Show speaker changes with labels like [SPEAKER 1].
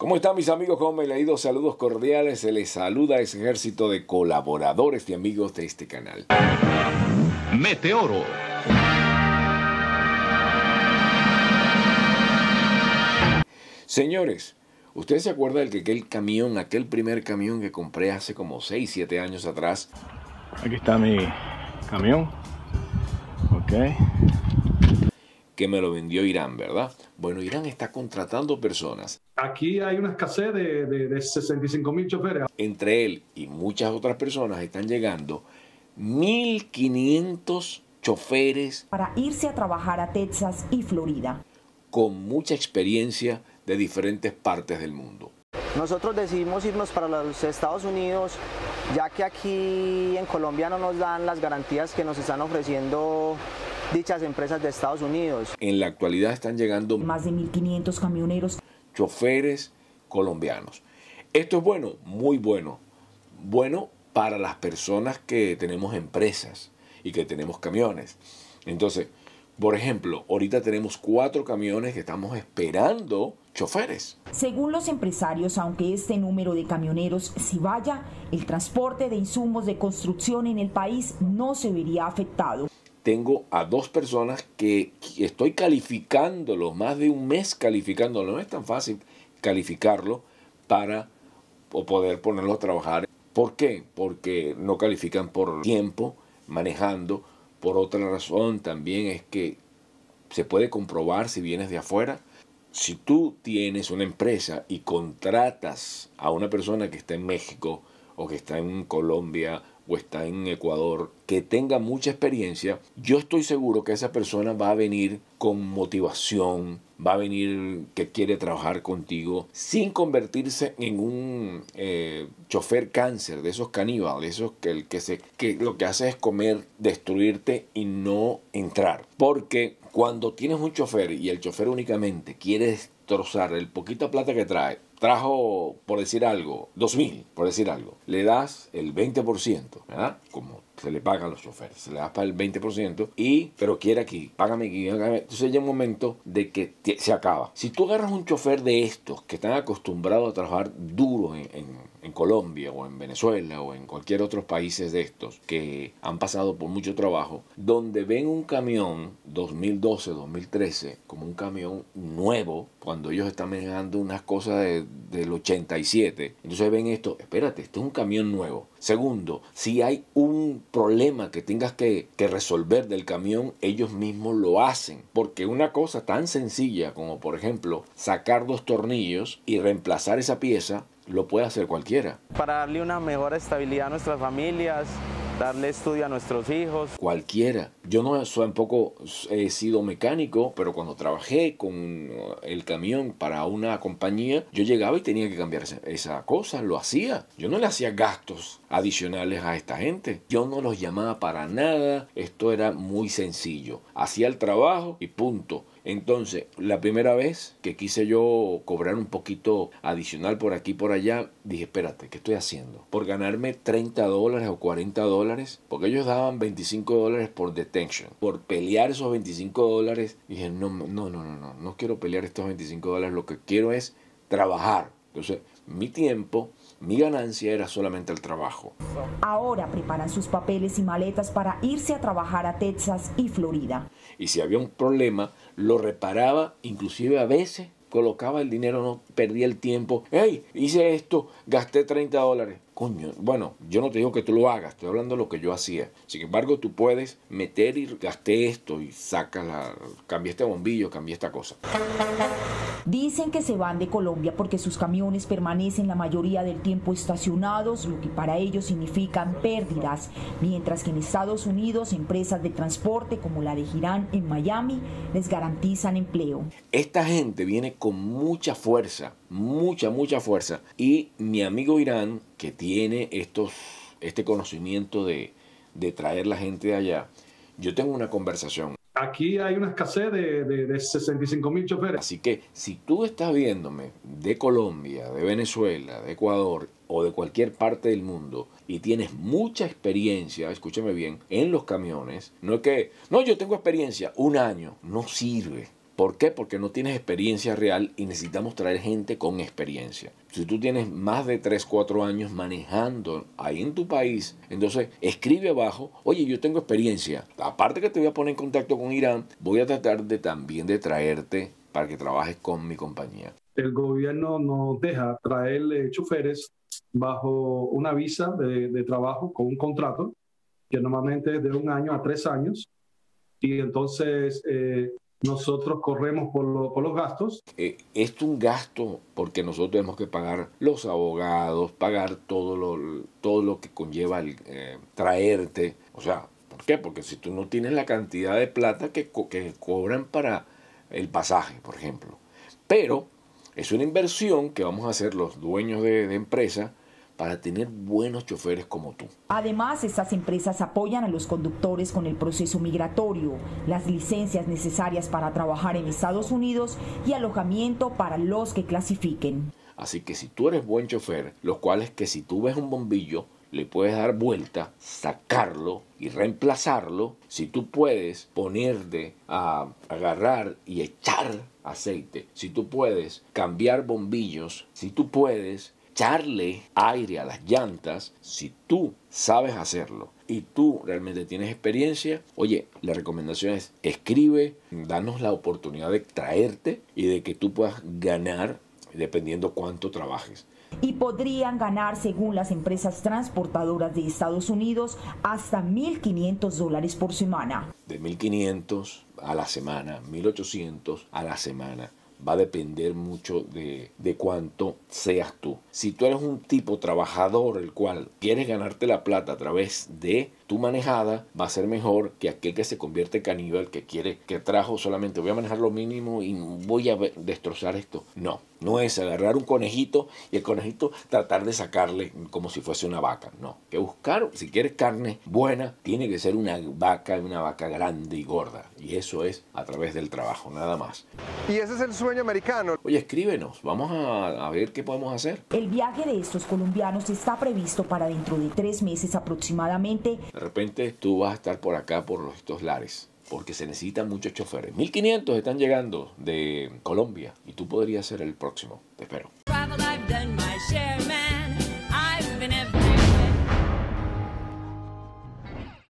[SPEAKER 1] ¿Cómo están mis amigos? ¿Cómo me he leído? Saludos cordiales. Se les saluda a ese ejército de colaboradores y amigos de este canal.
[SPEAKER 2] Meteoro.
[SPEAKER 1] Señores, ¿ustedes se acuerdan de que aquel camión, aquel primer camión que compré hace como 6, 7 años atrás?
[SPEAKER 3] Aquí está mi camión. Ok.
[SPEAKER 1] Que me lo vendió Irán, ¿verdad? Bueno, Irán está contratando personas.
[SPEAKER 4] Aquí hay una escasez de, de, de 65 mil choferes.
[SPEAKER 1] Entre él y muchas otras personas están llegando 1.500 choferes
[SPEAKER 5] para irse a trabajar a Texas y Florida.
[SPEAKER 1] con mucha experiencia de diferentes partes del mundo.
[SPEAKER 6] Nosotros decidimos irnos para los Estados Unidos, ya que aquí en Colombia no nos dan las garantías que nos están ofreciendo dichas empresas de Estados Unidos.
[SPEAKER 1] En la actualidad están llegando
[SPEAKER 5] Más de 1.500 camioneros
[SPEAKER 1] choferes colombianos. Esto es bueno, muy bueno. Bueno para las personas que tenemos empresas y que tenemos camiones. Entonces, por ejemplo, ahorita tenemos cuatro camiones que estamos esperando choferes.
[SPEAKER 5] Según los empresarios, aunque este número de camioneros si vaya, el transporte de insumos de construcción en el país no se vería afectado.
[SPEAKER 1] Tengo a dos personas que estoy calificándolo, más de un mes calificándolo. No es tan fácil calificarlo para poder ponerlo a trabajar. ¿Por qué? Porque no califican por tiempo manejando. Por otra razón también es que se puede comprobar si vienes de afuera. Si tú tienes una empresa y contratas a una persona que está en México o que está en Colombia está en Ecuador, que tenga mucha experiencia, yo estoy seguro que esa persona va a venir con motivación, va a venir que quiere trabajar contigo sin convertirse en un eh, chofer cáncer, de esos caníbales, esos que, el que, se, que lo que hace es comer, destruirte y no entrar. Porque cuando tienes un chofer y el chofer únicamente quiere destrozar el poquito plata que trae, trajo, por decir algo, dos mil, por decir algo, le das el 20%, ¿verdad? Como se le pagan a los choferes, se le das para el 20% y, pero quiere aquí, págame aquí, págame. Entonces llega un momento de que se acaba. Si tú agarras un chofer de estos que están acostumbrados a trabajar duro en, en- Colombia o en Venezuela o en cualquier otro países de estos que han pasado por mucho trabajo, donde ven un camión 2012, 2013 como un camión nuevo, cuando ellos están manejando unas cosas de- del 87, entonces ven esto, espérate, este es un camión nuevo. Segundo, si hay un problema que tengas que, resolver del camión, ellos mismos lo hacen. Porque una cosa tan sencilla como, por ejemplo, sacar dos tornillos y reemplazar esa pieza, lo puede hacer cualquiera.
[SPEAKER 6] Para darle una mejor estabilidad a nuestras familias, darle estudio a nuestros hijos.
[SPEAKER 1] Cualquiera. Yo no soy un poco he sido mecánico, pero cuando trabajé con uh, el camión para una compañía, yo llegaba y tenía que cambiar esa cosa, lo hacía. Yo no le hacía gastos adicionales a esta gente. Yo no los llamaba para nada. Esto era muy sencillo. Hacía el trabajo y punto. Entonces, la primera vez que quise yo cobrar un poquito adicional por aquí y por allá, dije, espérate, ¿qué estoy haciendo? Por ganarme 30 dólares o 40 dólares, porque ellos daban 25 dólares por detention. Por pelear esos 25 dólares, dije, no, no, no, no, no, no quiero pelear estos 25 dólares, lo que quiero es trabajar. Entonces, mi tiempo, mi ganancia era solamente el trabajo.
[SPEAKER 5] Ahora preparan sus papeles y maletas para irse a trabajar a Texas y Florida.
[SPEAKER 1] Y si había un problema, lo reparaba, inclusive a veces colocaba el dinero, no perdía el tiempo. Hey, hice esto, gasté 30 dólares. Coño, bueno, yo no te digo que tú lo hagas, estoy hablando de lo que yo hacía. Sin embargo, tú puedes meter y gasté esto y saca la, cambié este bombillo, cambié esta cosa.
[SPEAKER 5] Dicen que se van de Colombia porque sus camiones permanecen la mayoría del tiempo estacionados, lo que para ellos significan pérdidas, mientras que en Estados Unidos empresas de transporte como la de Girán en Miami les garantizan empleo.
[SPEAKER 1] Esta gente viene con mucha fuerza, mucha, mucha fuerza. Y mi amigo Irán, que tiene estos, este conocimiento de, de traer la gente de allá, yo tengo una conversación.
[SPEAKER 4] Aquí hay una escasez de, de, de 65 mil choferes.
[SPEAKER 1] Así que si tú estás viéndome de Colombia, de Venezuela, de Ecuador o de cualquier parte del mundo y tienes mucha experiencia, escúchame bien, en los camiones, no es que, no, yo tengo experiencia, un año, no sirve. ¿Por qué? Porque no tienes experiencia real y necesitamos traer gente con experiencia. Si tú tienes más de 3, 4 años manejando ahí en tu país, entonces escribe abajo, oye, yo tengo experiencia. Aparte que te voy a poner en contacto con Irán, voy a tratar de también de traerte para que trabajes con mi compañía.
[SPEAKER 4] El gobierno nos deja traerle choferes bajo una visa de, trabajo con un contrato que normalmente es de un año a tres años. Y entonces eh, nosotros corremos por, los gastos.
[SPEAKER 1] Eh, es un gasto porque nosotros tenemos que pagar los abogados, pagar todo lo, todo lo que conlleva el, eh, traerte. O sea, ¿por qué? Porque si tú no tienes la cantidad de plata que, que cobran para el pasaje, por ejemplo. Pero es una inversión que vamos a hacer los dueños de, de empresa para tener buenos choferes como tú.
[SPEAKER 5] Además, estas empresas apoyan a los conductores con el proceso migratorio, las licencias necesarias para trabajar en Estados Unidos y alojamiento para los que clasifiquen.
[SPEAKER 1] Así que si tú eres buen chofer, lo cual es que si tú ves un bombillo, le puedes dar vuelta, sacarlo y reemplazarlo. Si tú puedes ponerte a agarrar y echar aceite, si tú puedes cambiar bombillos, si tú puedes echarle aire a las llantas, si tú sabes hacerlo y tú realmente tienes experiencia, oye, la recomendación es escribe, danos la oportunidad de traerte y de que tú puedas ganar dependiendo cuánto trabajes.
[SPEAKER 5] Y podrían ganar, según las empresas transportadoras de Estados Unidos, hasta 1.500 dólares por semana.
[SPEAKER 1] De 1.500 a la semana, 1.800 a la semana va a depender mucho de, de, cuánto seas tú. Si tú eres un tipo trabajador, el cual quieres ganarte la plata a través de tu manejada, va a ser mejor que aquel que se convierte en caníbal, que quiere, que trajo solamente voy a manejar lo mínimo y voy a destrozar esto. No, no es agarrar un conejito y el conejito tratar de sacarle como si fuese una vaca. No, que buscar, si quieres carne buena, tiene que ser una vaca, una vaca grande y gorda. Y eso es a través del trabajo, nada más.
[SPEAKER 7] Y ese es el sueño americano.
[SPEAKER 1] Oye, escríbenos, vamos a, a ver qué podemos hacer.
[SPEAKER 5] El viaje de estos colombianos está previsto para dentro de tres meses aproximadamente.
[SPEAKER 1] De repente tú vas a estar por acá, por estos lares porque se necesitan muchos choferes. 1500 están llegando de Colombia y tú podrías ser el próximo. Te espero.